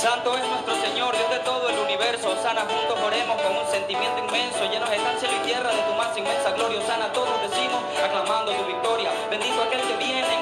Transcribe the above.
Santo es nuestro Señor, Dios de todo el universo. Sana juntos oremos con un sentimiento inmenso. Llenos están cielo y tierra de tu más inmensa gloria. Sana todos decimos, aclamando tu victoria. Bendito aquel que viene.